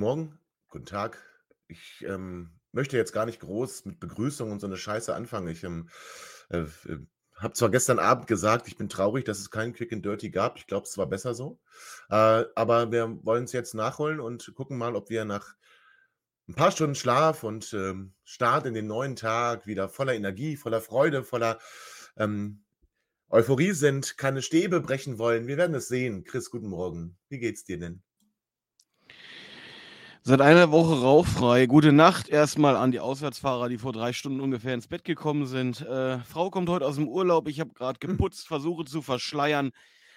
Guten Morgen, guten Tag. Ich ähm, möchte jetzt gar nicht groß mit Begrüßung und so eine Scheiße anfangen. Ich ähm, äh, äh, habe zwar gestern Abend gesagt, ich bin traurig, dass es keinen Quick and Dirty gab. Ich glaube, es war besser so. Äh, aber wir wollen es jetzt nachholen und gucken mal, ob wir nach ein paar Stunden Schlaf und ähm, Start in den neuen Tag wieder voller Energie, voller Freude, voller ähm, Euphorie sind, keine Stäbe brechen wollen. Wir werden es sehen. Chris, guten Morgen. Wie geht's dir denn? Seit einer Woche rauchfrei. Gute Nacht erstmal an die Auswärtsfahrer, die vor drei Stunden ungefähr ins Bett gekommen sind. Äh, Frau kommt heute aus dem Urlaub. Ich habe gerade Hm. geputzt, versuche zu verschleiern,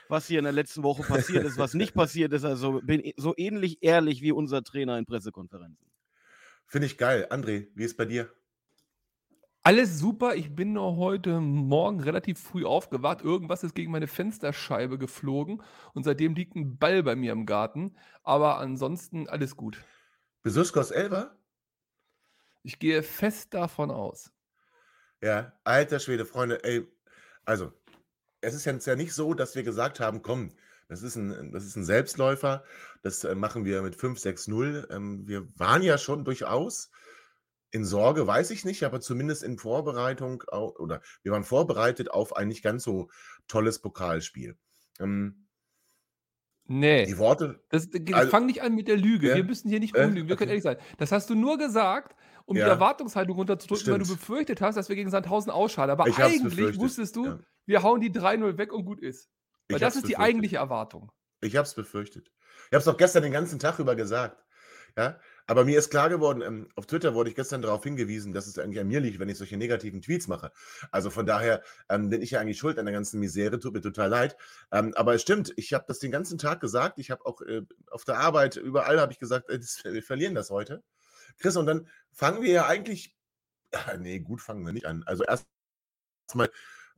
was hier in der letzten Woche passiert ist, was nicht passiert ist. Also bin e- so ähnlich ehrlich wie unser Trainer in Pressekonferenzen. Finde ich geil. André, wie ist bei dir? Alles super. Ich bin nur heute Morgen relativ früh aufgewacht. Irgendwas ist gegen meine Fensterscheibe geflogen und seitdem liegt ein Ball bei mir im Garten. Aber ansonsten alles gut. Besuskos Elber? Ich gehe fest davon aus. Ja, alter Schwede, Freunde, ey, also, es ist jetzt ja nicht so, dass wir gesagt haben, komm, das ist ein, das ist ein Selbstläufer, das äh, machen wir mit 5-6-0. Ähm, wir waren ja schon durchaus in Sorge, weiß ich nicht, aber zumindest in Vorbereitung, oder wir waren vorbereitet auf ein nicht ganz so tolles Pokalspiel. Ähm, Nee. die Worte, Das, Also- fang nicht an mit der Lüge. Ja. Wir müssen hier nicht Äh, rumlügen. Wir können okay. ehrlich sein. Das hast du nur gesagt, um Ja. die Erwartungshaltung runterzudrücken, weil du Stimmt. befürchtet hast, dass wir gegen Sandhausen ausschalten. Aber Ich hab's eigentlich wusstest du, ja. wir hauen die 3-0 weg und gut ist. Weil Ich das hab's ist die befürchtet. eigentliche Erwartung. Ich habe es befürchtet. Ich habe es auch gestern den ganzen Tag über gesagt. Ja, aber mir ist klar geworden, ähm, auf Twitter wurde ich gestern darauf hingewiesen, dass es eigentlich an mir liegt, wenn ich solche negativen Tweets mache. Also von daher ähm, bin ich ja eigentlich schuld an der ganzen Misere, tut mir total leid. Ähm, aber es stimmt, ich habe das den ganzen Tag gesagt. Ich habe auch äh, auf der Arbeit, überall habe ich gesagt, äh, das, wir verlieren das heute. Chris, und dann fangen wir ja eigentlich, ah, nee, gut fangen wir nicht an. Also erst mal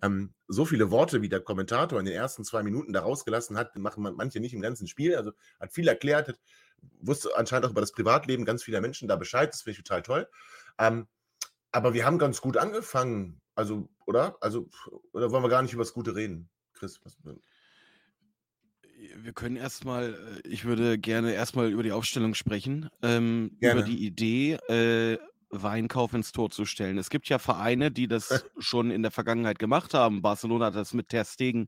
ähm, so viele Worte, wie der Kommentator in den ersten zwei Minuten da rausgelassen hat, machen man- manche nicht im ganzen Spiel. Also hat viel erklärt, hat, wusste anscheinend auch über das Privatleben ganz vieler Menschen da Bescheid. Das finde ich total toll. Ähm, aber wir haben ganz gut angefangen. Also, oder? Also, oder wollen wir gar nicht über das Gute reden? Chris, was, Wir können erstmal, äh, ich würde gerne erstmal über die Aufstellung sprechen, ähm, über die Idee, äh, Weinkauf ins Tor zu stellen. Es gibt ja Vereine, die das schon in der Vergangenheit gemacht haben. Barcelona hat das mit Ter Stegen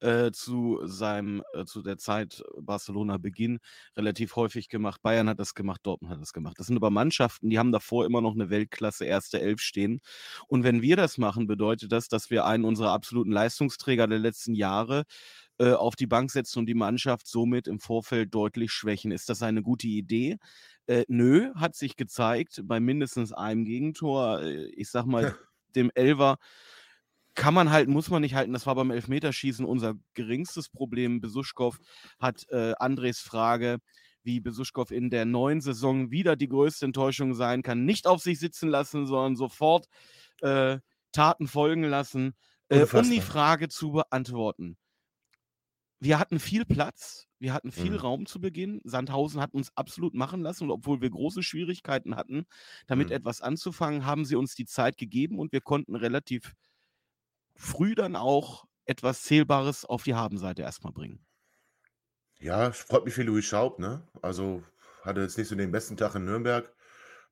äh, zu seinem, äh, zu der Zeit Barcelona-Beginn relativ häufig gemacht. Bayern hat das gemacht, Dortmund hat das gemacht. Das sind aber Mannschaften, die haben davor immer noch eine Weltklasse erste Elf stehen. Und wenn wir das machen, bedeutet das, dass wir einen unserer absoluten Leistungsträger der letzten Jahre äh, auf die Bank setzen und die Mannschaft somit im Vorfeld deutlich schwächen. Ist das eine gute Idee? Äh, nö, hat sich gezeigt bei mindestens einem Gegentor. Äh, ich sag mal, dem Elver kann man halten, muss man nicht halten. Das war beim Elfmeterschießen unser geringstes Problem. Besuschkow hat äh, Andres Frage, wie Besuschkow in der neuen Saison wieder die größte Enttäuschung sein kann, nicht auf sich sitzen lassen, sondern sofort äh, Taten folgen lassen, äh, um die. Frage zu beantworten. Wir hatten viel Platz, wir hatten viel Mhm. Raum zu Beginn. Sandhausen hat uns absolut machen lassen und obwohl wir große Schwierigkeiten hatten, damit Mhm. etwas anzufangen, haben sie uns die Zeit gegeben und wir konnten relativ früh dann auch etwas Zählbares auf die Habenseite erstmal bringen. Ja, freut mich für Louis Schaub, ne? Also hatte jetzt nicht so den besten Tag in Nürnberg,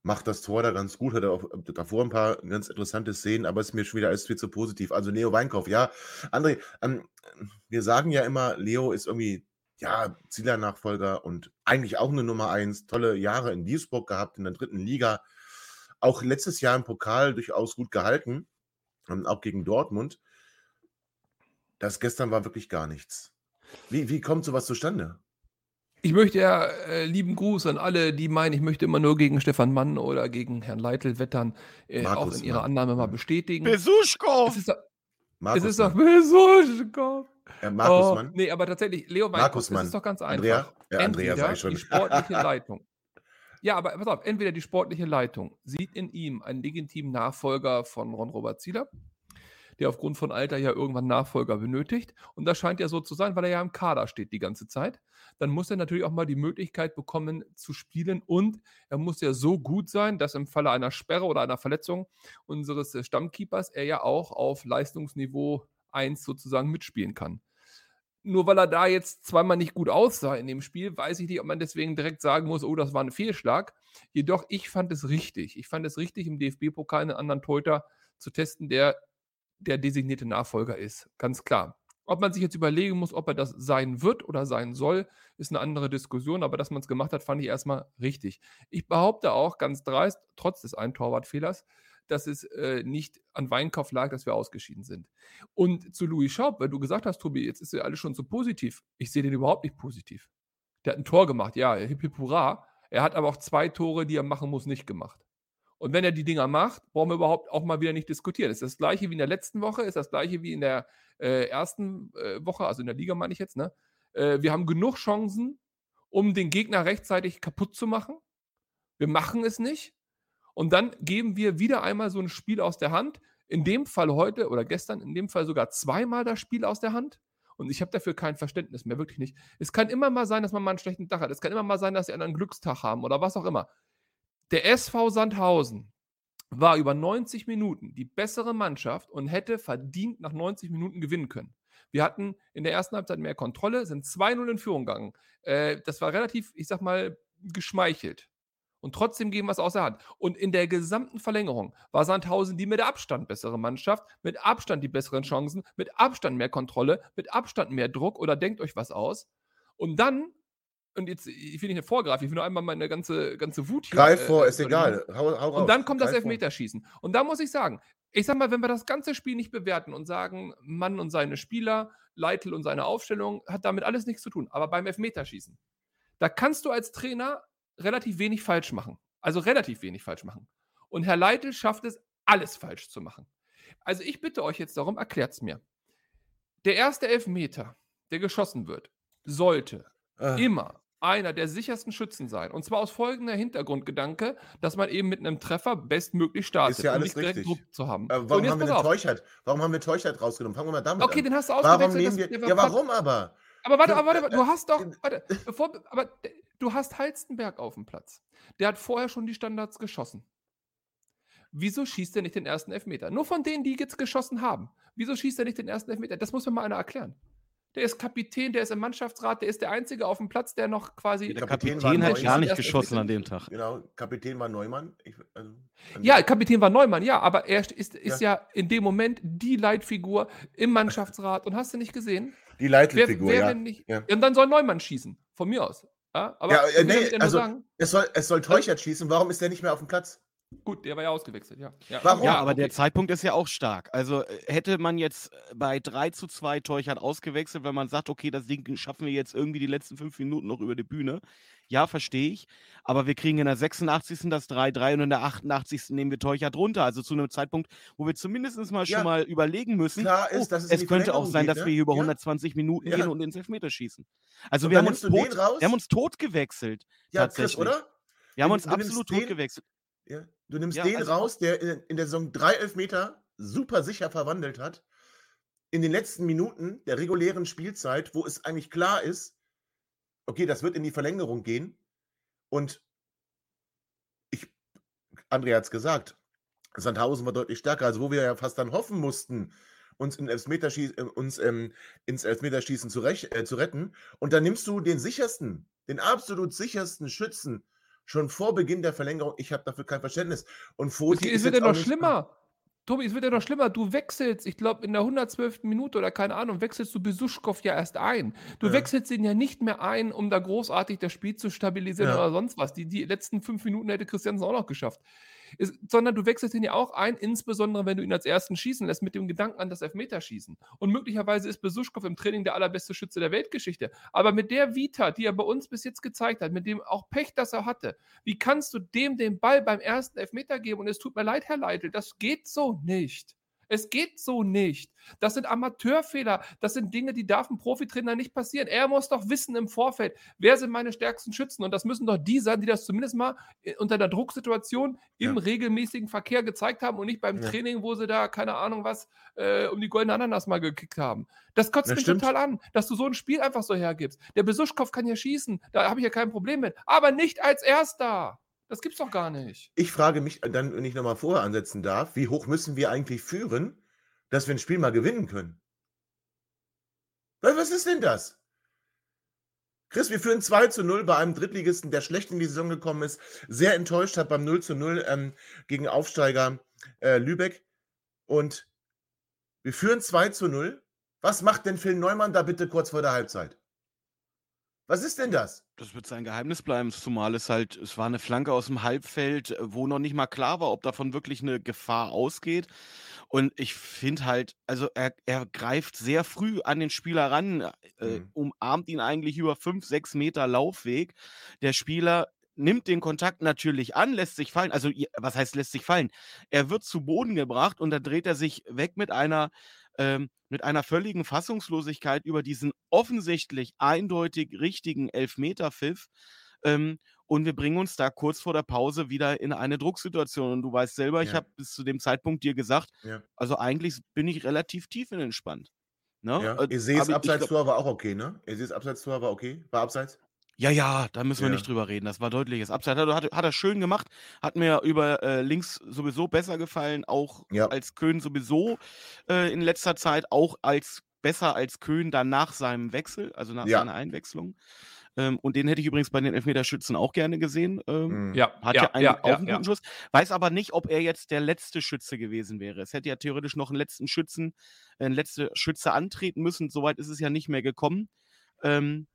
macht das Tor da ganz gut, hatte auch äh, davor ein paar ganz interessante Szenen, aber ist mir schon wieder alles viel zu positiv. Also Leo Weinkauf, ja. André, ähm, wir sagen ja immer, Leo ist irgendwie, ja, Zielernachfolger und eigentlich auch eine Nummer eins, tolle Jahre in Duisburg gehabt, in der dritten Liga. Auch letztes Jahr im Pokal durchaus gut gehalten, ähm, auch gegen Dortmund. Das gestern war wirklich gar nichts. Wie, wie kommt sowas zustande? Ich möchte ja äh, lieben Gruß an alle, die meinen, ich möchte immer nur gegen Stefan Mann oder gegen Herrn Leitl wettern, äh, auch in ihrer Mann. Annahme mal bestätigen. Besuschkow! Es ist, doch- es ist doch? Besuschkow. Ja, Markus Oh, Mann. nee, aber tatsächlich, Leo Markus Weinkauf, das Mann. ist doch ganz einfach. Andrea? Ja, Andrea sag ich schon. die sportliche Leitung. Ja, aber pass auf, entweder die sportliche Leitung sieht in ihm einen legitimen Nachfolger von Ron-Robert Zieler, der aufgrund von Alter ja irgendwann Nachfolger benötigt. Und das scheint ja so zu sein, weil er ja im Kader steht die ganze Zeit. Dann muss er natürlich auch mal die Möglichkeit bekommen zu spielen und er muss ja so gut sein, dass im Falle einer Sperre oder einer Verletzung unseres äh, Stammkeepers er ja auch auf Leistungsniveau 1 sozusagen mitspielen kann. Nur weil er da jetzt zweimal nicht gut aussah in dem Spiel, weiß ich nicht, ob man deswegen direkt sagen muss, oh, das war ein Fehlschlag. Jedoch, ich fand es richtig. Ich fand es richtig, im DFB-Pokal einen anderen Torhüter zu testen, der der designierte Nachfolger ist. Ganz klar. Ob man sich jetzt überlegen muss, ob er das sein wird oder sein soll, ist eine andere Diskussion, aber dass man es gemacht hat, fand ich erstmal richtig. Ich behaupte auch ganz dreist, trotz des einen Torwartfehlers, dass es äh, nicht an Weinkauf lag, dass wir ausgeschieden sind. Und zu Louis Schaub, weil du gesagt hast, Tobi, jetzt ist ja alles schon so positiv. Ich sehe den überhaupt nicht positiv. Der hat ein Tor gemacht, ja, hip hip hurra. Er hat aber auch zwei Tore, die er machen muss, nicht gemacht. Und wenn er die Dinger macht, brauchen wir überhaupt auch mal wieder nicht diskutieren. Ist das gleiche wie in der letzten Woche, ist das gleiche wie in der äh, ersten äh, Woche, also in der Liga meine ich jetzt. Ne? Äh, wir haben genug Chancen, um den Gegner rechtzeitig kaputt zu machen. Wir machen es nicht. Und dann geben wir wieder einmal so ein Spiel aus der Hand. In dem Fall heute oder gestern, in dem Fall sogar zweimal das Spiel aus der Hand. Und ich habe dafür kein Verständnis mehr, wirklich nicht. Es kann immer mal sein, dass man mal einen schlechten Tag hat. Es kann immer mal sein, dass sie einen Glückstag haben oder was auch immer. Der SV Sandhausen war über 90 Minuten die bessere Mannschaft und hätte verdient nach 90 Minuten gewinnen können. Wir hatten in der ersten Halbzeit mehr Kontrolle, sind 2-0 in Führung gegangen. Äh, das war relativ, ich sag mal, geschmeichelt. Und trotzdem geben wir es aus der Hand. Und in der gesamten Verlängerung war Sandhausen die mit Abstand bessere Mannschaft, mit Abstand die besseren Chancen, mit Abstand mehr Kontrolle, mit Abstand mehr Druck oder denkt euch was aus. Und dann, und jetzt, ich will nicht vorgreifen, ich will nur einmal meine ganze, ganze Wut hier. Greif vor, äh, ist egal. Hau, hau und dann kommt das Greif vor. Elfmeterschießen. Und da muss ich sagen, ich sag mal, wenn wir das ganze Spiel nicht bewerten und sagen, Mann und seine Spieler, Leitl und seine Aufstellung, hat damit alles nichts zu tun. Aber beim Elfmeterschießen, da kannst du als Trainer relativ wenig falsch machen. Also relativ wenig falsch machen. Und Herr Leitl schafft es, alles falsch zu machen. Also ich bitte euch jetzt darum, erklärt es mir. Der erste Elfmeter, der geschossen wird, sollte Ah, immer einer der sichersten Schützen sein. Und zwar aus folgender Hintergrundgedanke, dass man eben mit einem Treffer bestmöglich startet, Ist ja um alles nicht direkt richtig. Druck zu haben. äh, Und warum haben wir den. Teuchert? Warum haben wir Teuchert rausgenommen? Fangen wir mal damit Okay, an. den hast du Warum nehmen wir. Ja, warum aber? Aber warte, aber warte, äh, du hast doch, äh, warte, bevor, aber du hast Halstenberg auf dem Platz. Der hat vorher schon die Standards geschossen. Wieso schießt er nicht den ersten Elfmeter? Nur von denen, die jetzt geschossen haben. Wieso schießt er nicht den ersten Elfmeter? Das muss mir mal einer erklären. Der ist Kapitän, der ist im Mannschaftsrat, der ist der Einzige auf dem Platz, der noch quasi. Der Kapitän Kapitän war hat gar nicht geschossen an dem Tag. Genau, Kapitän war Neumann. Ich, also, Ja, Kapitän war Neumann, ja, aber er ist, ist ja. in dem Moment die Leitfigur im Mannschaftsrat. Und hast du nicht gesehen? die Wer, Leitfigur, wer ja. wenn nicht, Ja. Und dann soll Neumann schießen, von mir aus. Ja, aber Ja, äh, nee, also- Es soll, es soll Teuchert schießen. Warum ist der nicht mehr auf dem Platz? Gut, der war ja ausgewechselt, ja. ja. Warum? Ja, aber der okay. Zeitpunkt ist ja auch stark. Also äh, hätte man jetzt äh, bei 3 zu 2 Teuchert ausgewechselt, wenn man sagt, okay, das Ding schaffen wir jetzt irgendwie die letzten fünf Minuten noch über die Bühne. Ja, verstehe ich. Aber wir kriegen in der 86. das 3-3 und in der 88. nehmen wir Teuchert runter. Also zu einem Zeitpunkt, wo wir zumindest mal schon Ja, mal überlegen müssen. Klar ist, oh, dass es könnte auch sein, geht, dass ne? wir hier über Ja. 120 Minuten Ja. gehen und ins Elfmeterschießen. Also Und wir haben, uns tot, wir haben uns tot gewechselt. Ja, Chris, tatsächlich. oder? Wir haben uns absolut tot gewechselt. Ja. Du nimmst Ja, den also- raus, der in, in der Saison drei Elfmeter super sicher verwandelt hat. In den letzten Minuten der regulären Spielzeit, wo es eigentlich klar ist, okay, das wird in die Verlängerung gehen. Und ich, André hat es gesagt, Sandhausen war deutlich stärker, also wo wir ja fast dann hoffen mussten, uns, in Elfmeterschieß, äh, uns ähm, ins Elfmeterschießen zu, äh, zu retten. Und dann nimmst du den sichersten, den absolut sichersten Schützen schon vor Beginn der Verlängerung. Ich habe dafür kein Verständnis. Und Es, Foti es ist wird ja noch schlimmer. Tobi, es wird ja noch schlimmer. Du wechselst, ich glaube, in der 112. Minute oder keine Ahnung, wechselst du Besuschkow ja erst ein. Du Ja. wechselst ihn ja nicht mehr ein, um da großartig das Spiel zu stabilisieren Ja. oder sonst was. Die, die letzten fünf Minuten hätte Christiansen auch noch geschafft. Es, sondern du wechselst ihn ja auch ein, insbesondere wenn du ihn als ersten schießen lässt, mit dem Gedanken an das Elfmeterschießen. Und möglicherweise ist Besuschkow im Training der allerbeste Schütze der Weltgeschichte. Aber mit der Vita, die er bei uns bis jetzt gezeigt hat, mit dem auch Pech, das er hatte, wie kannst du dem den Ball beim ersten Elfmeter geben? Und es tut mir leid, Herr Leitl, das geht so nicht. Es geht so nicht. Das sind Amateurfehler. Das sind Dinge, die darf ein Profitrainer nicht passieren. Er muss doch wissen im Vorfeld, wer sind meine stärksten Schützen. Und das müssen doch die sein, die das zumindest mal äh, unter der Drucksituation im Ja. regelmäßigen Verkehr gezeigt haben und nicht beim Ja. Training, wo sie da, keine Ahnung was, äh, um die goldene Ananas mal gekickt haben. Das kotzt Das mich stimmt. total an, dass du so ein Spiel einfach so hergibst. Der Besuschkow kann ja schießen, da habe ich ja kein Problem mit. Aber nicht als Erster. Das gibt's doch gar nicht. Ich frage mich dann, wenn ich nochmal vorher ansetzen darf, wie hoch müssen wir eigentlich führen, dass wir ein Spiel mal gewinnen können? Was was ist denn das? Chris, wir führen 2 zu 0 bei einem Drittligisten, der schlecht in die Saison gekommen ist, sehr enttäuscht hat beim 0 zu 0 ähm, gegen Aufsteiger äh, Lübeck. Und wir führen 2 zu 0. Was macht denn Phil Neumann da bitte kurz vor der Halbzeit? Was ist denn das? Das wird sein Geheimnis bleiben, zumal es halt, es war eine Flanke aus dem Halbfeld, äh, wo noch nicht mal klar war, ob davon wirklich eine Gefahr ausgeht. Und ich finde halt, also er, er greift sehr früh an den Spieler ran, äh, Mhm. umarmt ihn eigentlich über fünf, sechs Meter Laufweg. Der Spieler nimmt den Kontakt natürlich an, lässt sich fallen. Also, was heißt lässt sich fallen? Er wird zu Boden gebracht und dann dreht er sich weg mit einer, ähm, mit einer völligen Fassungslosigkeit über diesen offensichtlich eindeutig richtigen Elfmeter-Pfiff. Ähm, und wir bringen uns da kurz vor der Pause wieder in eine Drucksituation. Und du weißt selber, ich Ja. habe bis zu dem Zeitpunkt dir gesagt, Ja. also eigentlich bin ich relativ tiefenentspannt. Ne? Ja. Äh, Ihr seht, aber ich glaub- Abseitstor war auch okay, ne? Ihr seht, Abseitstor war okay? War Abseits? Ja, ja, da müssen wir Ja. nicht drüber reden. Das war deutliches Abseits. Hat, hat, hat er schön gemacht. Hat mir über äh, links sowieso besser gefallen. Auch Ja. als Köhn sowieso äh, in letzter Zeit. Auch als besser als Köhn dann nach seinem Wechsel, also nach Ja. seiner Einwechslung. Ähm, und den hätte ich übrigens bei den Elfmeterschützen auch gerne gesehen. Ähm, Mhm. Ja, Hat ja, einen, auch einen ja. guten Schuss. Weiß aber nicht, ob er jetzt der letzte Schütze gewesen wäre. Es hätte ja theoretisch noch einen letzten Schützen, äh, einen letzten Schütze antreten müssen. Soweit ist es ja nicht mehr gekommen. Ähm,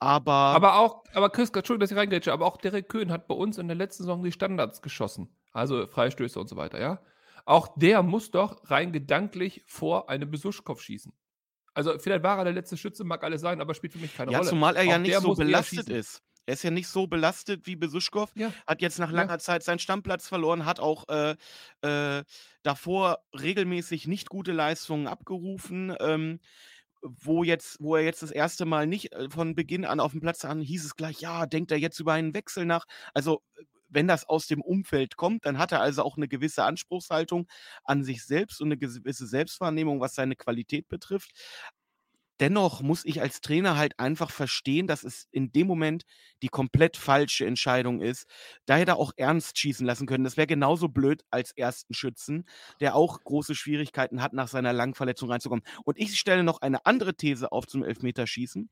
aber, Aber auch, aber Chris, Entschuldigung, dass ich reingrätsche, aber auch Derek Köhn hat bei uns in der letzten Saison die Standards geschossen. Also Freistöße und so weiter, ja. Auch der muss doch rein gedanklich vor einem Besuschkopf schießen. Also vielleicht war er der letzte Schütze, mag alles sein, aber spielt für mich keine ja, Rolle. zumal er ja Auch nicht der so belastet ist. Er ist ja nicht so belastet wie Besuschkow. Ja. Hat jetzt nach Ja. langer Zeit seinen Stammplatz verloren, hat auch äh, äh, davor regelmäßig nicht gute Leistungen abgerufen. Ähm, wo jetzt, wo er jetzt das erste Mal nicht äh, von Beginn an auf dem Platz an, hieß es gleich, ja, denkt er jetzt über einen Wechsel nach. Also, äh, wenn das aus dem Umfeld kommt, dann hat er also auch eine gewisse Anspruchshaltung an sich selbst und eine gewisse Selbstwahrnehmung, was seine Qualität betrifft. Dennoch muss ich als Trainer halt einfach verstehen, dass es in dem Moment die komplett falsche Entscheidung ist. Da hätte er auch ernst schießen lassen können. Das wäre genauso blöd als ersten Schützen, der auch große Schwierigkeiten hat, nach seiner langen Verletzung reinzukommen. Und ich stelle noch eine andere These auf zum Elfmeterschießen.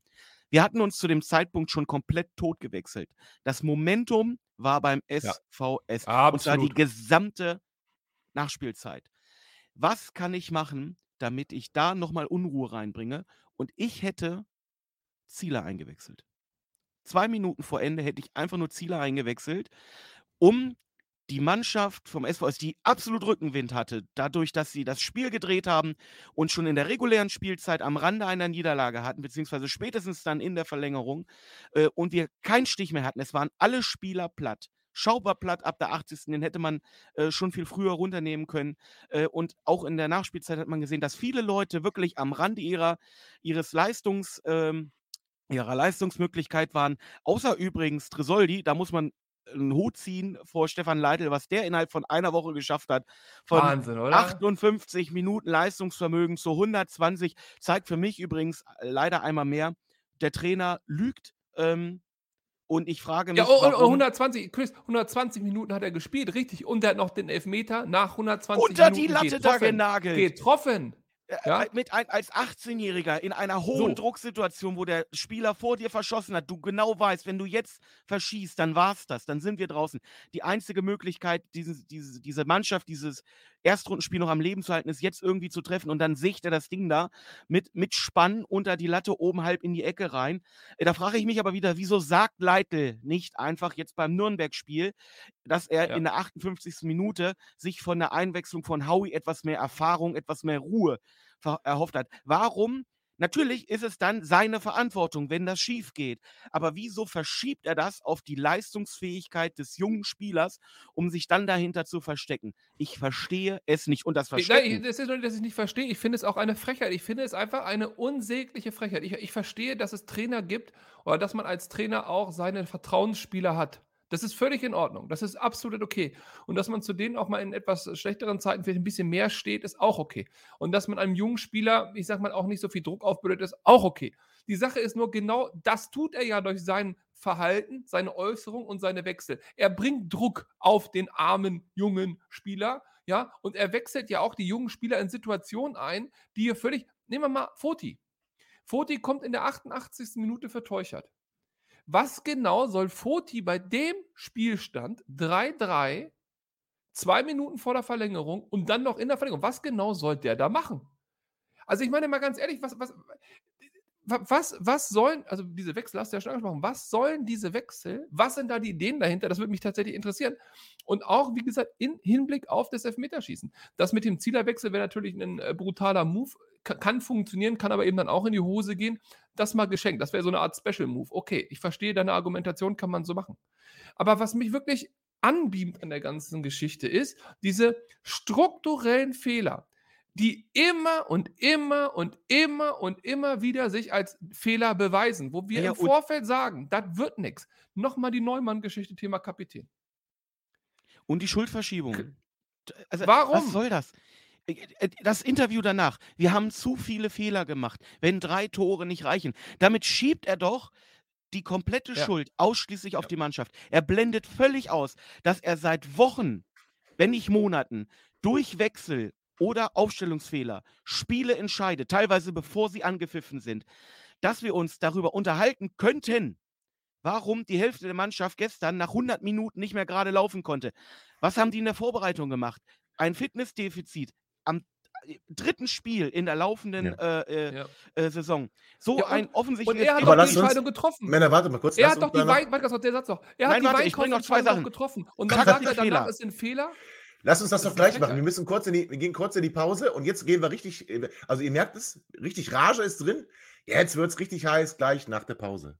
Wir hatten uns zu dem Zeitpunkt schon komplett tot gewechselt. Das Momentum war beim SVS. Und zwar die gesamte Nachspielzeit. Was kann ich machen, damit ich da nochmal Unruhe reinbringe? Und ich hätte Zieler eingewechselt. Zwei Minuten vor Ende hätte ich einfach nur Zieler eingewechselt, um die Mannschaft vom SVS, die absolut Rückenwind hatte, dadurch, dass sie das Spiel gedreht haben und schon in der regulären Spielzeit am Rande einer Niederlage hatten, beziehungsweise spätestens dann in der Verlängerung, äh, und wir keinen Stich mehr hatten. Es waren alle Spieler platt. Schauber platt ab der 80. Den hätte man äh, schon viel früher runternehmen können. Äh, und auch in der Nachspielzeit hat man gesehen, dass viele Leute wirklich am Rande ihrer, ihres Leistungs, ähm, ihrer Leistungsmöglichkeit waren. Außer übrigens Tresoldi, da muss man einen Hut ziehen vor Stefan Leitl, was der innerhalb von einer Woche geschafft hat. Von Wahnsinn, oder? 58 Minuten Leistungsvermögen zu 120 zeigt für mich übrigens äh, leider einmal mehr, der Trainer lügt. Ähm, und ich frage mich, Ja, oh, warum 120, Chris, 120 Minuten hat er gespielt, richtig. Und er hat noch den Elfmeter nach 120 unter Minuten die Latte da genagelt. Getroffen. Äh, Ja? äh, Mit ein, als 18-Jähriger in einer hohen So. Drucksituation, wo der Spieler vor dir verschossen hat, du genau weißt, wenn du jetzt verschießt, dann war's das, dann sind wir draußen. Die einzige Möglichkeit, dieses, diese, diese Mannschaft, dieses Erstrundenspiel noch am Leben zu halten, ist jetzt irgendwie zu treffen und dann sicht er das Ding da mit, mit Spann unter die Latte oben halb in die Ecke rein. Äh, Da frage ich mich aber wieder, wieso sagt Leitl nicht einfach jetzt beim Nürnberg-Spiel, dass er Ja. in der 58. Minute sich von der Einwechslung von Howie etwas mehr Erfahrung, etwas mehr Ruhe erhofft hat. Warum Natürlich ist es dann seine Verantwortung, wenn das schief geht. Aber wieso verschiebt er das auf die Leistungsfähigkeit des jungen Spielers, um sich dann dahinter zu verstecken? Ich verstehe es nicht. Und das Verstecken. Nein, das ist nur, dass ich nicht verstehe. Ich finde es auch eine Frechheit. Ich finde es einfach eine unsägliche Frechheit. Ich, ich verstehe, dass es Trainer gibt oder dass man als Trainer auch seine Vertrauensspieler hat. Das ist völlig in Ordnung. Das ist absolut okay. Und dass man zu denen auch mal in etwas schlechteren Zeiten vielleicht ein bisschen mehr steht, ist auch okay. Und dass man einem jungen Spieler, ich sag mal, auch nicht so viel Druck aufbürdet, ist auch okay. Die Sache ist nur genau, das tut er ja durch sein Verhalten, seine Äußerung und seine Wechsel. Er bringt Druck auf den armen jungen Spieler, ja, und er wechselt ja auch die jungen Spieler in Situationen ein, die hier völlig, nehmen wir mal Foti. Foti kommt in der 88. Minute für. Was genau soll Foti bei dem Spielstand 3-3, zwei Minuten vor der Verlängerung und dann noch in der Verlängerung, was genau soll der da machen? Also ich meine mal ganz ehrlich, was, was, was, was sollen, also diese Wechsel hast du ja schon angesprochen, was sollen diese Wechsel, was sind da die Ideen dahinter, das würde mich tatsächlich interessieren. Und auch, wie gesagt, in Hinblick auf das Elfmeterschießen. Das mit dem Zielerwechsel wäre natürlich ein äh, brutaler Move, kann funktionieren, kann aber eben dann auch in die Hose gehen. Das mal geschenkt. Das wäre so eine Art Special Move. Okay, ich verstehe deine Argumentation, kann man so machen. Aber was mich wirklich anbeamt an der ganzen Geschichte ist, diese strukturellen Fehler, die immer und immer und immer und immer wieder sich als Fehler beweisen, wo wir ja, im Vorfeld sagen, das wird nichts. Nochmal die Neumann-Geschichte, Thema Kapitän. Und die Schuldverschiebung. Also, Warum? Was soll das? Äh, äh, das Interview danach, wir haben zu viele Fehler gemacht, wenn drei Tore nicht reichen. Damit schiebt er doch die komplette ja. Schuld ausschließlich ja. auf die Mannschaft. Er blendet völlig aus, dass er seit Wochen, wenn nicht Monaten, durch Wechsel oder Aufstellungsfehler Spiele entscheidet, teilweise bevor sie angepfiffen sind, dass wir uns darüber unterhalten könnten, warum die Hälfte der Mannschaft gestern nach 100 Minuten nicht mehr gerade laufen konnte. Was haben die in der Vorbereitung gemacht? Ein Fitnessdefizit, am äh, dritten Spiel in der laufenden ja. Äh, ja. äh, Saison. So ja, ein offensichtliches. Und er hat doch die Entscheidung getroffen. Männer, warte mal kurz. Er hat doch die Wein, warte, der Satz noch. Er Nein, hat die warte, noch zwei Sachen getroffen. Und dann sagt er danach, ist ein Fehler. Lass uns das, das doch gleich machen. Wir müssen kurz in die, wir gehen kurz in die Pause und jetzt gehen wir richtig, äh, also ihr merkt es, richtig Rage ist drin. Jetzt wird es richtig heiß, gleich nach der Pause.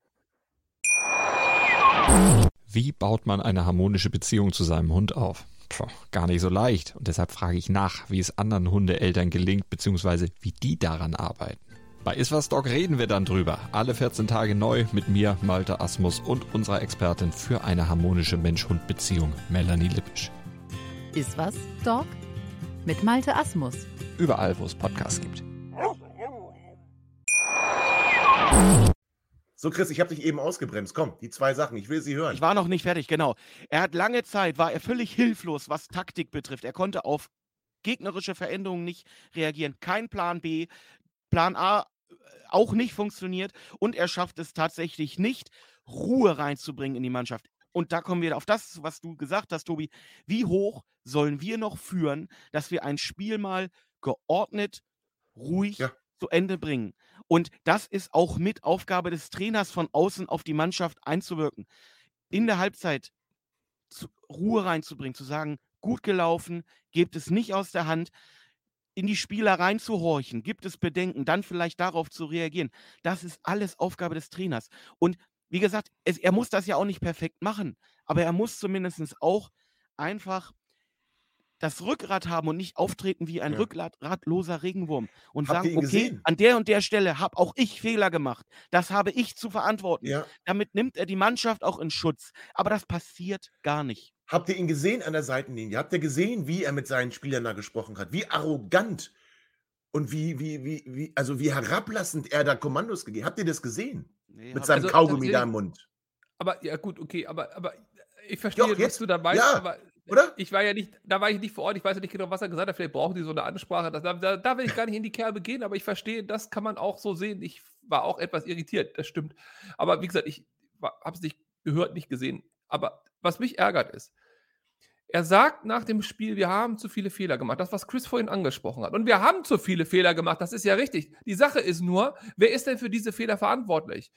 Wie baut man eine harmonische Beziehung zu seinem Hund auf? Puh, gar nicht so leicht. Und deshalb frage ich nach, wie es anderen Hundeeltern gelingt, beziehungsweise wie die daran arbeiten. Bei Iswas Dog reden wir dann drüber. Alle 14 Tage neu mit mir, Malte Asmus und unserer Expertin für eine harmonische Mensch-Hund-Beziehung, Melanie Lippisch. Iswas Dog mit Malte Asmus. Überall, wo es Podcasts gibt. So, Chris, ich habe dich eben ausgebremst. Komm, die zwei Sachen, ich will sie hören. Ich war noch nicht fertig, genau. Er hat lange Zeit, war er völlig hilflos, was Taktik betrifft. Er konnte auf gegnerische Veränderungen nicht reagieren. Kein Plan B. Plan A äh, auch nicht funktioniert. Und er schafft es tatsächlich nicht, Ruhe reinzubringen in die Mannschaft. Und da kommen wir auf das, was du gesagt hast, Tobi. Wie hoch sollen wir noch führen, dass wir ein Spiel mal geordnet, ruhig ja. zu Ende bringen? Und das ist auch mit Aufgabe des Trainers von außen auf die Mannschaft einzuwirken. In der Halbzeit Ruhe reinzubringen, zu sagen, gut gelaufen, gebt es nicht aus der Hand, in die Spieler reinzuhorchen, gibt es Bedenken, dann vielleicht darauf zu reagieren. Das ist alles Aufgabe des Trainers. Und wie gesagt, es, er muss das ja auch nicht perfekt machen, aber er muss zumindest auch einfach das Rückgrat haben und nicht auftreten wie ein ja. rückgratloser Regenwurm und Habt sagen, okay, gesehen? an der und der Stelle habe auch ich Fehler gemacht. Das habe ich zu verantworten. Ja. Damit nimmt er die Mannschaft auch in Schutz. Aber das passiert gar nicht. Habt ihr ihn gesehen an der Seitenlinie? Habt ihr gesehen, wie er mit seinen Spielern da gesprochen hat? Wie arrogant und wie, wie, wie, wie, also wie herablassend er da Kommandos gegeben hat. Habt ihr das gesehen? Nee, mit seinem also, Kaugummi da im Mund. Aber ja gut, okay, aber, aber ich verstehe, Doch, was du dabei ja. aber oder? Ich war ja nicht, da war ich nicht vor Ort, ich weiß ja nicht genau, was er gesagt hat. Vielleicht brauchen die so eine Ansprache. Das, da, da will ich gar nicht in die Kerbe gehen, aber ich verstehe, das kann man auch so sehen. Ich war auch etwas irritiert, das stimmt. Aber wie gesagt, ich habe es nicht gehört, nicht gesehen. Aber was mich ärgert ist, er sagt nach dem Spiel, wir haben zu viele Fehler gemacht. Das, was Chris vorhin angesprochen hat. Und wir haben zu viele Fehler gemacht. Das ist ja richtig. Die Sache ist nur, wer ist denn für diese Fehler verantwortlich?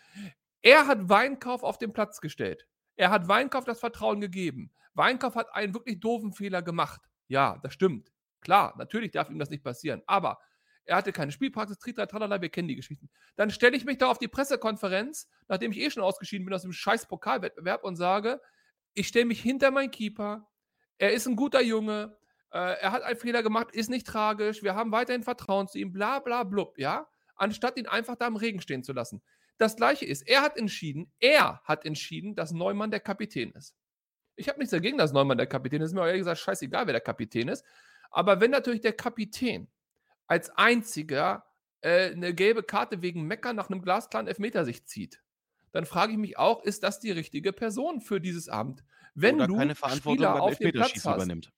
Er hat Weinkauf auf den Platz gestellt. Er hat Weinkauf das Vertrauen gegeben. Weinkauf hat einen wirklich doofen Fehler gemacht. Ja, das stimmt. Klar, natürlich darf ihm das nicht passieren. Aber er hatte keine Spielpraxis, tritra, tralala, wir kennen die Geschichten. Dann stelle ich mich da auf die Pressekonferenz, nachdem ich eh schon ausgeschieden bin aus dem scheiß Pokalwettbewerb und sage, ich stelle mich hinter meinen Keeper, er ist ein guter Junge, äh, er hat einen Fehler gemacht, ist nicht tragisch, wir haben weiterhin Vertrauen zu ihm, bla bla blub, ja, anstatt ihn einfach da im Regen stehen zu lassen. Das gleiche ist, er hat entschieden, er hat entschieden, dass Neumann der Kapitän ist. Ich habe nichts dagegen, dass Neumann der Kapitän ist. Mir ehrlich gesagt scheißegal, wer der Kapitän ist. Aber wenn natürlich der Kapitän als einziger äh, eine gelbe Karte wegen Mecker nach einem glasklaren Elfmeter sich zieht, dann frage ich mich auch, ist das die richtige Person für dieses Amt? Wenn Oder du keine Verantwortung Spieler beim auf dem Platz hast, übernimmt.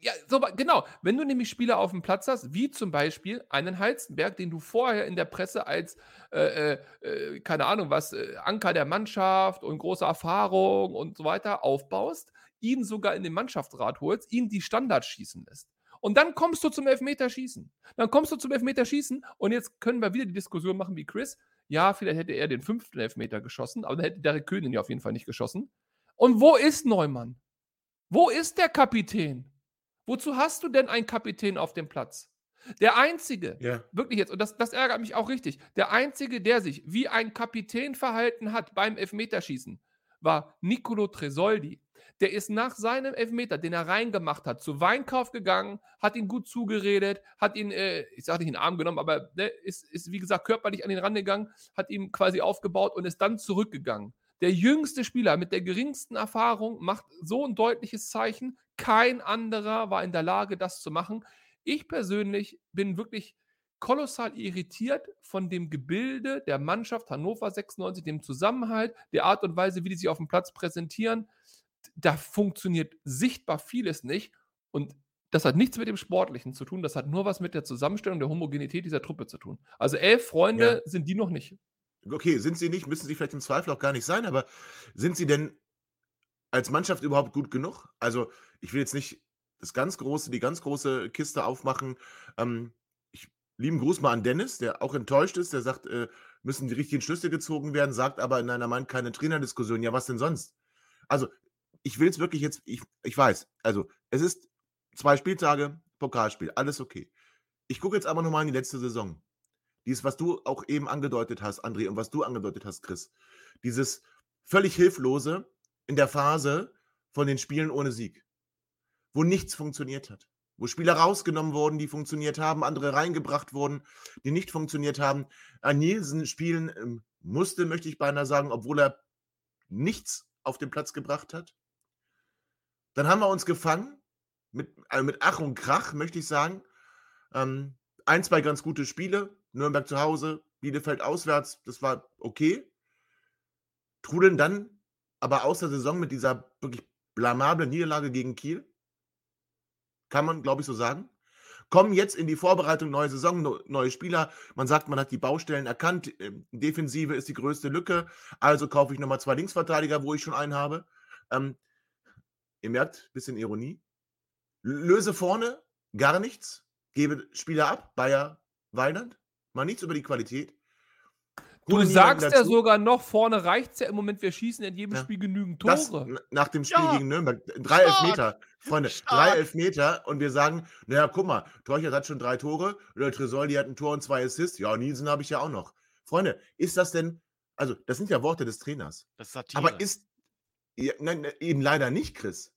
ja, so, genau. Wenn du nämlich Spieler auf dem Platz hast, wie zum Beispiel einen Halstenberg, den du vorher in der Presse als, äh, äh, äh, keine Ahnung was, äh, Anker der Mannschaft und große Erfahrung und so weiter aufbaust, ihn sogar in den Mannschaftsrat holst, ihn die Standards schießen lässt. Und dann kommst du zum Elfmeterschießen. Dann kommst du zum Elfmeterschießen und jetzt können wir wieder die Diskussion machen wie Chris. Ja, vielleicht hätte er den fünften Elfmeter geschossen, aber dann hätte Derek Köhn ja auf jeden Fall nicht geschossen. Und wo ist Neumann? Wo ist der Kapitän? Wozu hast du denn einen Kapitän auf dem Platz? Der Einzige, Ja. wirklich jetzt, und das, das ärgert mich auch richtig, der Einzige, der sich wie ein Kapitän verhalten hat beim Elfmeterschießen, war Nicolo Tresoldi. Der ist nach seinem Elfmeter, den er reingemacht hat, zu Weinkauf gegangen, hat ihn gut zugeredet, hat ihn, äh, ich sage nicht in den Arm genommen, aber ne, ist, ist, wie gesagt, körperlich an den Rand gegangen, hat ihn quasi aufgebaut und ist dann zurückgegangen. Der jüngste Spieler mit der geringsten Erfahrung macht so ein deutliches Zeichen. Kein anderer war in der Lage, das zu machen. Ich persönlich bin wirklich kolossal irritiert von dem Gebilde der Mannschaft Hannover 96, dem Zusammenhalt, der Art und Weise, wie die sich auf dem Platz präsentieren. Da funktioniert sichtbar vieles nicht. Und das hat nichts mit dem Sportlichen zu tun. Das hat nur was mit der Zusammenstellung der Homogenität dieser Truppe zu tun. Also elf Freunde sind die noch nicht. Okay, sind sie nicht, müssen sie vielleicht im Zweifel auch gar nicht sein, aber sind sie denn als Mannschaft überhaupt gut genug? Also, ich will jetzt nicht das ganz große, die ganz große Kiste aufmachen. Ähm, ich lieben Gruß mal an Dennis, der auch enttäuscht ist, der sagt, äh, müssen die richtigen Schlüsse gezogen werden, sagt aber in einer meint keine Trainerdiskussion. Ja, was denn sonst? Also, ich will es wirklich jetzt, ich, ich weiß, also es ist zwei Spieltage, Pokalspiel, alles okay. Ich gucke jetzt aber nochmal in die letzte Saison. Dies, was du auch eben angedeutet hast, André, und was du angedeutet hast, Chris. Dieses völlig Hilflose in der Phase von den Spielen ohne Sieg, wo nichts funktioniert hat. Wo Spieler rausgenommen wurden, die funktioniert haben, andere reingebracht wurden, die nicht funktioniert haben. An Nielsen spielen ähm, musste, möchte ich beinahe sagen, obwohl er nichts auf den Platz gebracht hat. Dann haben wir uns gefangen, mit, also mit Ach und Krach, möchte ich sagen. Ähm, ein, zwei ganz gute Spiele. Nürnberg zu Hause, Bielefeld auswärts, das war okay. Trudeln dann aber aus der Saison mit dieser wirklich blamablen Niederlage gegen Kiel. Kann man, glaube ich, so sagen. Kommen jetzt in die Vorbereitung, neue Saison, neue Spieler. Man sagt, man hat die Baustellen erkannt. Ähm, Defensive ist die größte Lücke. Also kaufe ich nochmal zwei Linksverteidiger, wo ich schon einen habe. Ähm, ihr merkt, bisschen Ironie. Löse vorne, gar nichts. Gebe Spieler ab, Bayer, Weinand. Mal nichts über die Qualität. Du sagst ja dazu. sogar noch, vorne reicht es ja im Moment, wir schießen in jedem Ja. Spiel genügend Das Tore. n- nach dem Spiel Ja. gegen Nürnberg. Drei Stark. Elfmeter. Freunde, Stark. drei Elfmeter und wir sagen, naja, guck mal, Torchert hat schon drei Tore, oder Tresoldi hat ein Tor und zwei Assists. Ja, Nielsen habe ich ja auch noch. Freunde, ist das denn, also das sind ja Worte des Trainers. Das ist Satire. Aber ist, ja, nein, ne, eben leider nicht, Chris.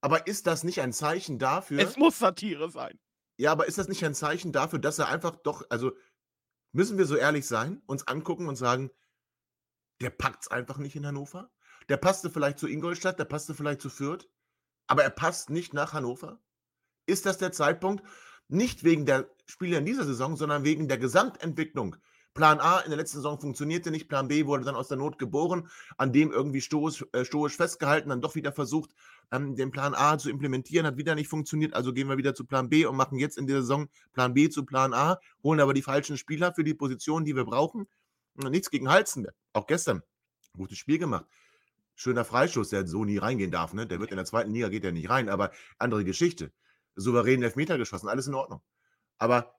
Aber ist das nicht ein Zeichen dafür? es muss Satire sein. Ja, aber ist das nicht ein Zeichen dafür, dass er einfach doch, also müssen wir so ehrlich sein, uns angucken und sagen, der packt es einfach nicht in Hannover? Der passte vielleicht zu Ingolstadt, der passte vielleicht zu Fürth, aber er passt nicht nach Hannover? Ist das der Zeitpunkt? Nicht wegen der Spiele in dieser Saison, sondern wegen der Gesamtentwicklung. Plan A in der letzten Saison funktionierte nicht, Plan B wurde dann aus der Not geboren, an dem irgendwie stoisch, äh, stoisch festgehalten, dann doch wieder versucht, ähm, den Plan A zu implementieren, hat wieder nicht funktioniert, also gehen wir wieder zu Plan B und machen jetzt in der Saison Plan B zu Plan A, holen aber die falschen Spieler für die Positionen, die wir brauchen. Nichts gegen Halzenberg. Auch gestern. Gutes Spiel gemacht. Schöner Freischuss, der so nie reingehen darf. Ne? Der wird in der zweiten Liga, geht er nicht rein, aber andere Geschichte. Souverän Elfmeter geschossen, alles in Ordnung. Aber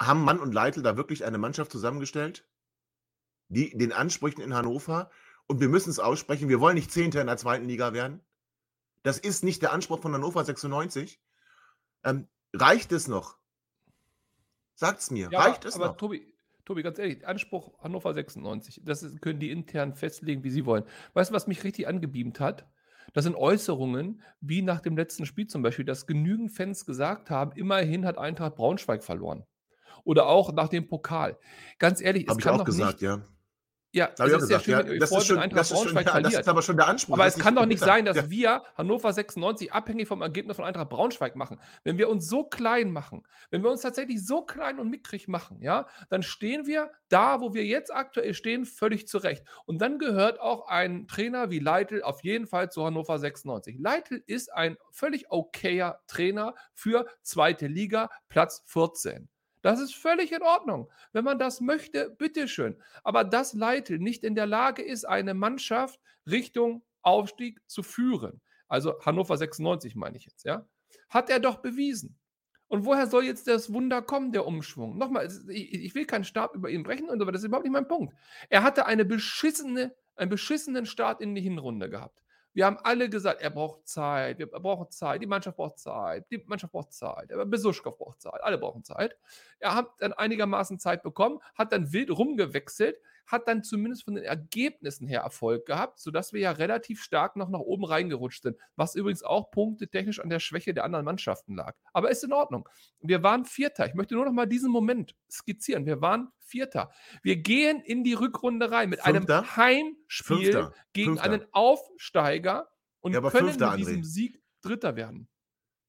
haben Mann und Leitl da wirklich eine Mannschaft zusammengestellt, die den Ansprüchen in Hannover, und wir müssen es aussprechen, wir wollen nicht Zehnter in der zweiten Liga werden. Das ist nicht der Anspruch von Hannover 96. Ähm, reicht es noch, Sagt's mir. Ja, Reicht es aber noch? Tobi, Tobi, ganz ehrlich, Anspruch Hannover 96, das können die intern festlegen, wie sie wollen. Weißt du, was mich richtig angebeamt hat? Das sind Äußerungen, wie nach dem letzten Spiel zum Beispiel, dass genügend Fans gesagt haben, immerhin hat Eintracht Braunschweig verloren. Oder auch nach dem Pokal. Ganz ehrlich, es Habe ich kann auch doch gesagt, nicht, ja. ja, auch ist ja gesagt, schön, ja. Das ist schon, Eintracht das ist schon, Braunschweig ja, das verliert. ist aber schon der Anspruch. Aber das es kann doch nicht sein, dass Ja. wir Hannover 96 abhängig vom Ergebnis von Eintracht Braunschweig machen. Wenn wir uns so klein machen, wenn wir uns tatsächlich so klein und mickrig machen, ja, dann stehen wir da, wo wir jetzt aktuell stehen, völlig zurecht. Und dann gehört auch ein Trainer wie Leitl auf jeden Fall zu Hannover 96. Leitl ist ein völlig okayer Trainer für zweite Liga, Platz 14. Das ist völlig in Ordnung. Wenn man das möchte, bitteschön. Aber dass Leitl nicht in der Lage ist, eine Mannschaft Richtung Aufstieg zu führen, also Hannover 96 meine ich jetzt, ja, hat er doch bewiesen. Und woher soll jetzt das Wunder kommen, der Umschwung? Nochmal, ich will keinen Stab über ihn brechen, aber das ist überhaupt nicht mein Punkt. Er hatte eine beschissene, einen beschissenen Start in die Hinrunde gehabt. Wir haben alle gesagt, er braucht Zeit, wir brauchen Zeit, die Mannschaft braucht Zeit, die Mannschaft braucht Zeit, Besuschkow braucht Zeit, alle brauchen Zeit. Er hat dann einigermaßen Zeit bekommen, hat dann wild rumgewechselt, hat dann zumindest von den Ergebnissen her Erfolg gehabt, sodass wir ja relativ stark noch nach oben reingerutscht sind, was übrigens auch punktetechnisch an der Schwäche der anderen Mannschaften lag. Aber ist in Ordnung. Wir waren Vierter. Ich möchte nur noch mal diesen Moment skizzieren. Wir waren Vierter. Wir gehen in die Rückrunde rein mit Fünfter? einem Heimspiel Fünfter. gegen Fünfter. einen Aufsteiger und Ja, können Fünfter, mit André. diesem Sieg Dritter werden.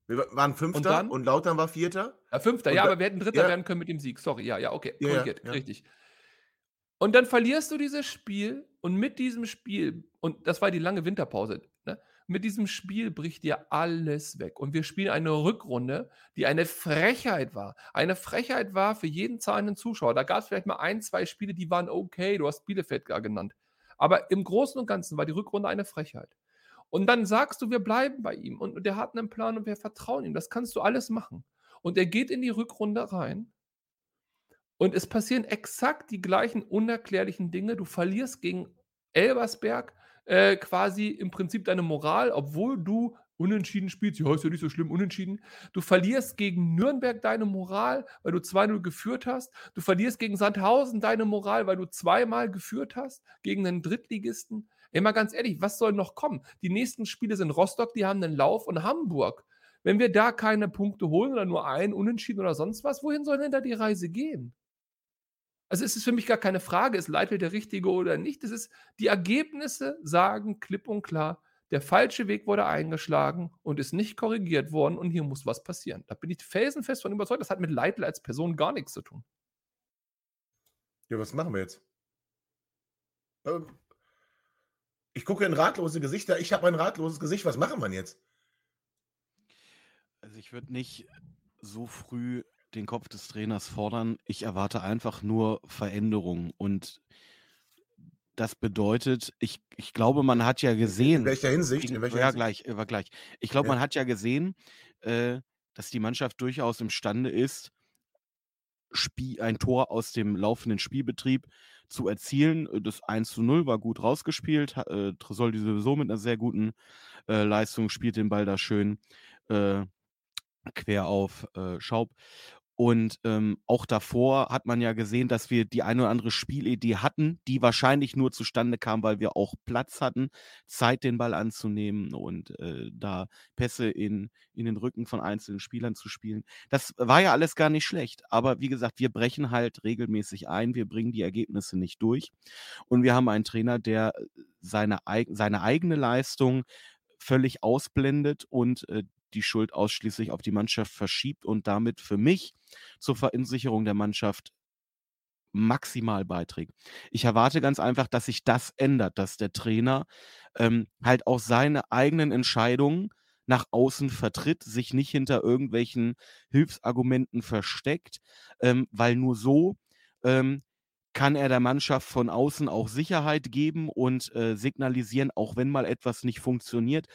Wir waren Fünfter dann? und Lautern war Vierter. Ja, Fünfter, Und ja, aber wir hätten Dritter ja. werden können mit dem Sieg. Sorry, ja, ja, okay, korrigiert, richtig. Und dann verlierst du dieses Spiel und mit diesem Spiel, und das war die lange Winterpause, ne? mit diesem Spiel bricht dir alles weg. Und wir spielen eine Rückrunde, die eine Frechheit war. Eine Frechheit war für jeden zahlenden Zuschauer. Da gab es vielleicht mal ein, zwei Spiele, die waren okay, du hast Bielefeld gar genannt. Aber im Großen und Ganzen war die Rückrunde eine Frechheit. Und dann sagst du, wir bleiben bei ihm und der hat einen Plan und wir vertrauen ihm. Das kannst du alles machen. Und er geht in die Rückrunde rein und es passieren exakt die gleichen unerklärlichen Dinge. Du verlierst gegen Elversberg äh, quasi im Prinzip deine Moral, obwohl du unentschieden spielst. Ja, ist ja nicht so schlimm, unentschieden. Du verlierst gegen Nürnberg deine Moral, weil du 2-0 geführt hast. Du verlierst gegen Sandhausen deine Moral, weil du zweimal geführt hast, gegen einen Drittligisten. Mal ganz ehrlich, was soll noch kommen? Die nächsten Spiele sind Rostock, die haben einen Lauf und Hamburg. Wenn wir da keine Punkte holen oder nur ein Unentschieden oder sonst was, wohin soll denn da die Reise gehen? Also es ist für mich gar keine Frage, ist Leitl der Richtige oder nicht. Es ist, die Ergebnisse sagen klipp und klar, der falsche Weg wurde eingeschlagen und ist nicht korrigiert worden und hier muss was passieren. Da bin ich felsenfest von überzeugt. Das hat mit Leitl als Person gar nichts zu tun. Ja, was machen wir jetzt? Ähm, Ich gucke in ratlose Gesichter. Ich habe ein ratloses Gesicht. Was machen wir jetzt? Also ich würde nicht so früh den Kopf des Trainers fordern. Ich erwarte einfach nur Veränderungen. Und das bedeutet, ich, ich glaube, man hat ja In gesehen, welcher Hinsicht? In welcher ja Hinsicht? gleich, äh, war gleich. Ich glaube, Ja. man hat ja gesehen, äh, dass die Mannschaft durchaus imstande ist, Spie ein Tor aus dem laufenden Spielbetrieb zu erzielen. Das 1 zu 0 war gut rausgespielt. Äh, Tresoldi sowieso mit einer sehr guten äh, Leistung, spielt den Ball da schön äh, quer auf äh, Schaub. Und ähm, auch davor hat man ja gesehen, dass wir die eine oder andere Spielidee hatten, die wahrscheinlich nur zustande kam, weil wir auch Platz hatten, Zeit, den Ball anzunehmen und äh, da Pässe in, in den Rücken von einzelnen Spielern zu spielen. Das war ja alles gar nicht schlecht. Aber wie gesagt, wir brechen halt regelmäßig ein, wir bringen die Ergebnisse nicht durch. Und wir haben einen Trainer, der seine, eig seine eigene Leistung völlig ausblendet und äh, die Schuld ausschließlich auf die Mannschaft verschiebt und damit für mich zur Verunsicherung der Mannschaft maximal beiträgt. Ich erwarte ganz einfach, dass sich das ändert, dass der Trainer ähm, halt auch seine eigenen Entscheidungen nach außen vertritt, sich nicht hinter irgendwelchen Hilfsargumenten versteckt, ähm, weil nur so ähm, kann er der Mannschaft von außen auch Sicherheit geben und äh, signalisieren, auch wenn mal etwas nicht funktioniert,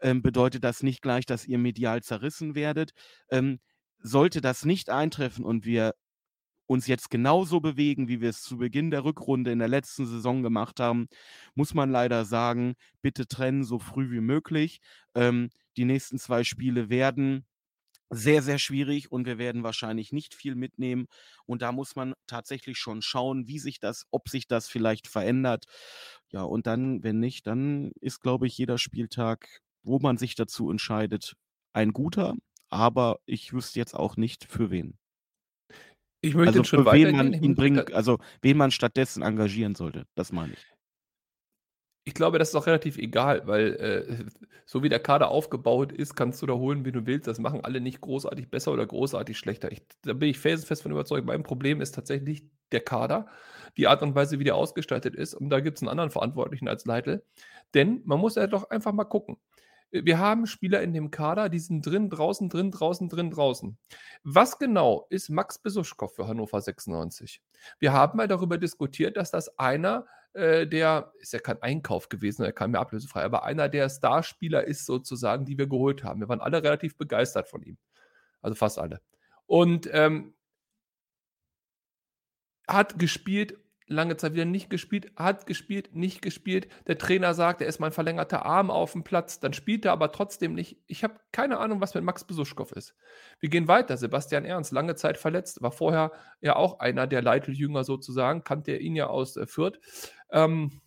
ähm, bedeutet das nicht gleich, dass ihr medial zerrissen werdet. Ähm, sollte das nicht eintreffen und wir uns jetzt genauso bewegen, wie wir es zu Beginn der Rückrunde in der letzten Saison gemacht haben, muss man leider sagen, bitte trennen so früh wie möglich. Ähm, die nächsten zwei Spiele werden sehr, sehr schwierig und wir werden wahrscheinlich nicht viel mitnehmen. Und da muss man tatsächlich schon schauen, wie sich das, ob sich das vielleicht verändert. Ja, und dann, wenn nicht, dann ist, glaube ich, jeder Spieltag, wo man sich dazu entscheidet, ein guter. Aber ich wüsste jetzt auch nicht für wen. Ich möchte Also für wen man ihn bringen, also wen man stattdessen engagieren sollte. Das meine ich. Ich glaube, das ist auch relativ egal, weil äh, so wie der Kader aufgebaut ist, kannst du da holen, wie du willst. Das machen alle nicht großartig besser oder großartig schlechter. Ich, da bin ich felsenfest von überzeugt. Mein Problem ist tatsächlich der Kader, die Art und Weise, wie der ausgestaltet ist. Und da gibt es einen anderen Verantwortlichen als Leitl. Denn man muss ja doch einfach mal gucken. Wir haben Spieler in dem Kader, die sind drin, draußen, drin, draußen, drin, draußen. Was genau ist Max Besuschkow für Hannover 96? Wir haben mal darüber diskutiert, dass das einer äh, der, ist ja kein Einkauf gewesen, er kam mir ablösefrei, aber einer der Starspieler ist sozusagen, die wir geholt haben. Wir waren alle relativ begeistert von ihm. Also fast alle. Und ähm, hat gespielt, lange Zeit wieder nicht gespielt, hat gespielt, nicht gespielt. Der Trainer sagt, er ist mein verlängerter Arm auf dem Platz, dann spielt er aber trotzdem nicht. Ich habe keine Ahnung, was mit Max Besuschkow ist. Wir gehen weiter. Sebastian Ernst, lange Zeit verletzt, war vorher ja auch einer der Leiteljünger sozusagen, kannte er ihn ja aus äh, Fürth. Ähm,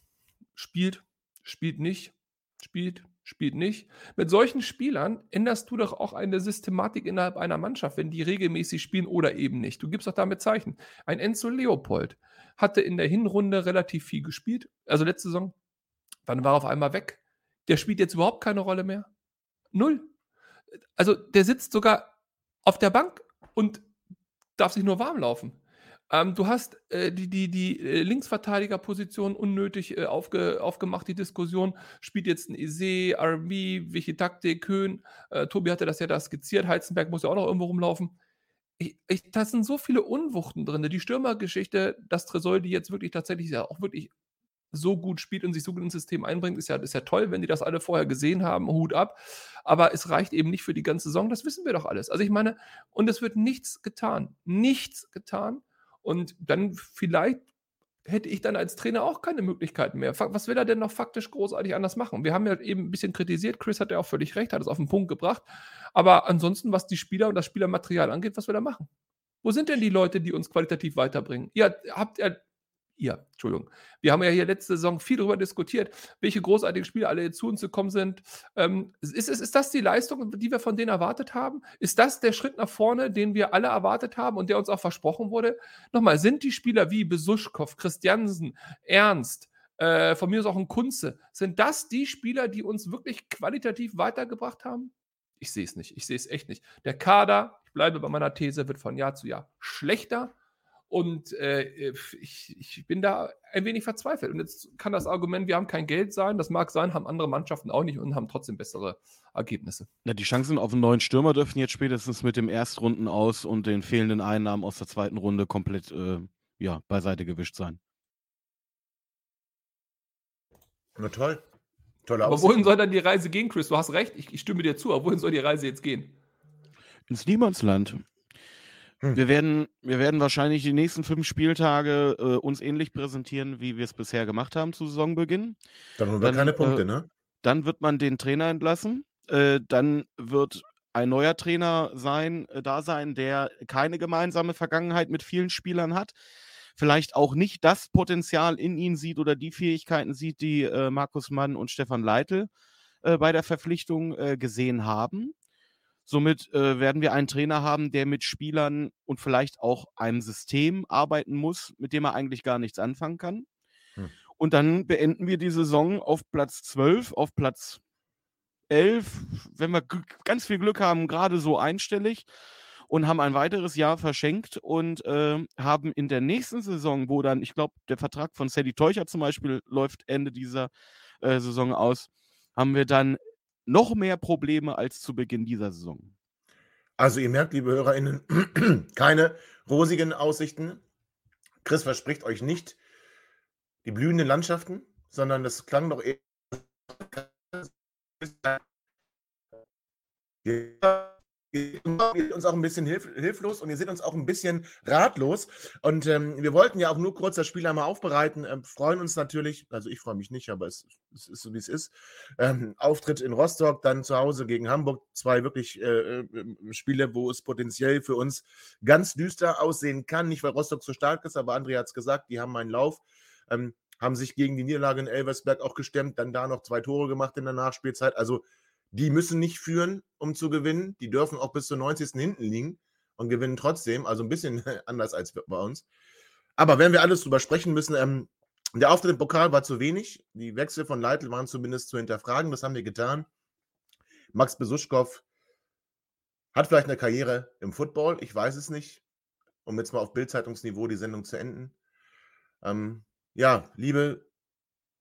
spielt, spielt nicht, spielt, spielt nicht. Mit solchen Spielern änderst du doch auch eine Systematik innerhalb einer Mannschaft, wenn die regelmäßig spielen oder eben nicht. Du gibst doch damit Zeichen. Ein Enzo Leopold hatte in der Hinrunde relativ viel gespielt, also letzte Saison. Dann war er auf einmal weg. Der spielt jetzt überhaupt keine Rolle mehr. Null. Also der sitzt sogar auf der Bank und darf sich nur warm laufen. Ähm, du hast äh, die, die, die äh, Linksverteidigerposition unnötig äh, aufge, aufgemacht, die Diskussion. Spielt jetzt ein Ise, RB, welche Taktik, Höhen. Äh, Tobi hatte das ja da skizziert. Heizenberg muss ja auch noch irgendwo rumlaufen. Ich, ich, da sind so viele Unwuchten drin. Die Stürmergeschichte, dass Tresoldi jetzt wirklich tatsächlich ja auch wirklich so gut spielt und sich so gut ins System einbringt, ist ja, ist ja toll, wenn die das alle vorher gesehen haben, Hut ab. Aber es reicht eben nicht für die ganze Saison, das wissen wir doch alles. Also ich meine, und es wird nichts getan. Nichts getan. Und dann vielleicht hätte ich dann als Trainer auch keine Möglichkeiten mehr. Was will er denn noch faktisch großartig anders machen? Wir haben ja eben ein bisschen kritisiert, Chris hat ja auch völlig recht, hat es auf den Punkt gebracht. Aber ansonsten, was die Spieler und das Spielermaterial angeht, was will er machen? Wo sind denn die Leute, die uns qualitativ weiterbringen? Ihr habt ja ihr, Entschuldigung. Wir haben ja hier letzte Saison viel darüber diskutiert, welche großartigen Spieler alle zu uns gekommen sind. Ähm, ist, ist, ist das die Leistung, die wir von denen erwartet haben? Ist das der Schritt nach vorne, den wir alle erwartet haben und der uns auch versprochen wurde? Nochmal, sind die Spieler wie Besuschkow, Christiansen, Ernst, äh, von mir ist auch ein Kunze, sind das die Spieler, die uns wirklich qualitativ weitergebracht haben? Ich sehe es nicht. Ich sehe es echt nicht. Der Kader, ich bleibe bei meiner These, wird von Jahr zu Jahr schlechter und äh, ich, ich, bin da ein wenig verzweifelt. Und jetzt kann das Argument, wir haben kein Geld sein, das mag sein, haben andere Mannschaften auch nicht und haben trotzdem bessere Ergebnisse. Ja, die Chancen auf einen neuen Stürmer dürfen jetzt spätestens mit dem Erstrunden aus und den fehlenden Einnahmen aus der zweiten Runde komplett äh, ja, beiseite gewischt sein. Na toll. Tolle Aber wohin soll dann die Reise gehen, Chris? Du hast recht, ich, ich stimme dir zu, aber wohin soll die Reise jetzt gehen? Ins Niemandsland. Hm. Wir, werden, wir werden wahrscheinlich die nächsten fünf Spieltage äh, uns ähnlich präsentieren, wie wir es bisher gemacht haben zu Saisonbeginn. Dann holen wir Dann, keine Punkte, äh, ne? Dann wird man den Trainer entlassen. Äh, dann wird ein neuer Trainer sein, äh, da sein, der keine gemeinsame Vergangenheit mit vielen Spielern hat. Vielleicht auch nicht das Potenzial in ihn sieht oder die Fähigkeiten sieht, die äh, Markus Mann und Stefan Leitl äh, bei der Verpflichtung äh, gesehen haben. Somit äh, werden wir einen Trainer haben, der mit Spielern und vielleicht auch einem System arbeiten muss, mit dem er eigentlich gar nichts anfangen kann. Hm. Und dann beenden wir die Saison auf Platz 12, auf Platz 11, wenn wir ganz viel Glück haben, gerade so einstellig und haben ein weiteres Jahr verschenkt und äh, haben in der nächsten Saison, wo dann, ich glaube, der Vertrag von Sadie Teucher zum Beispiel läuft Ende dieser äh, Saison aus, haben wir dann noch mehr Probleme als zu Beginn dieser Saison. Also ihr merkt, liebe HörerInnen, keine rosigen Aussichten. Chris verspricht euch nicht die blühenden Landschaften, sondern das klang doch eher. Ihr seht uns auch ein bisschen hilf hilflos und ihr seht uns auch ein bisschen ratlos. Und ähm, wir wollten ja auch nur kurz das Spiel einmal aufbereiten. Ähm, freuen uns natürlich, also ich freue mich nicht, aber es, es ist so, wie es ist. Ähm, Auftritt in Rostock, dann zu Hause gegen Hamburg. Zwei wirklich äh, äh, Spiele, wo es potenziell für uns ganz düster aussehen kann. Nicht, weil Rostock so stark ist, aber André hat es gesagt, die haben einen Lauf. Ähm, haben sich gegen die Niederlage in Elversberg auch gestemmt, dann da noch zwei Tore gemacht in der Nachspielzeit. Also die müssen nicht führen, um zu gewinnen. Die dürfen auch bis zur 90. hinten liegen und gewinnen trotzdem. Also ein bisschen anders als bei uns. Aber wenn wir alles drüber sprechen müssen, ähm, der Auftritt im Pokal war zu wenig. Die Wechsel von Leitl waren zumindest zu hinterfragen. Das haben wir getan. Max Besuschkow hat vielleicht eine Karriere im Football. Ich weiß es nicht. Um jetzt mal auf Bildzeitungsniveau die Sendung zu enden. Ähm, ja, liebe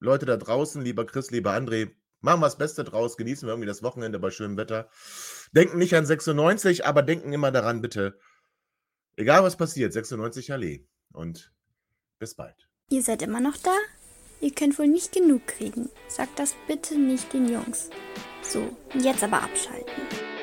Leute da draußen, lieber Chris, lieber André, machen wir das Beste draus, genießen wir irgendwie das Wochenende bei schönem Wetter. Denken nicht an 96, aber denken immer daran, bitte, egal was passiert, 96 Allee. Und bis bald. Ihr seid immer noch da? Ihr könnt wohl nicht genug kriegen. Sagt das bitte nicht den Jungs. So, jetzt aber abschalten.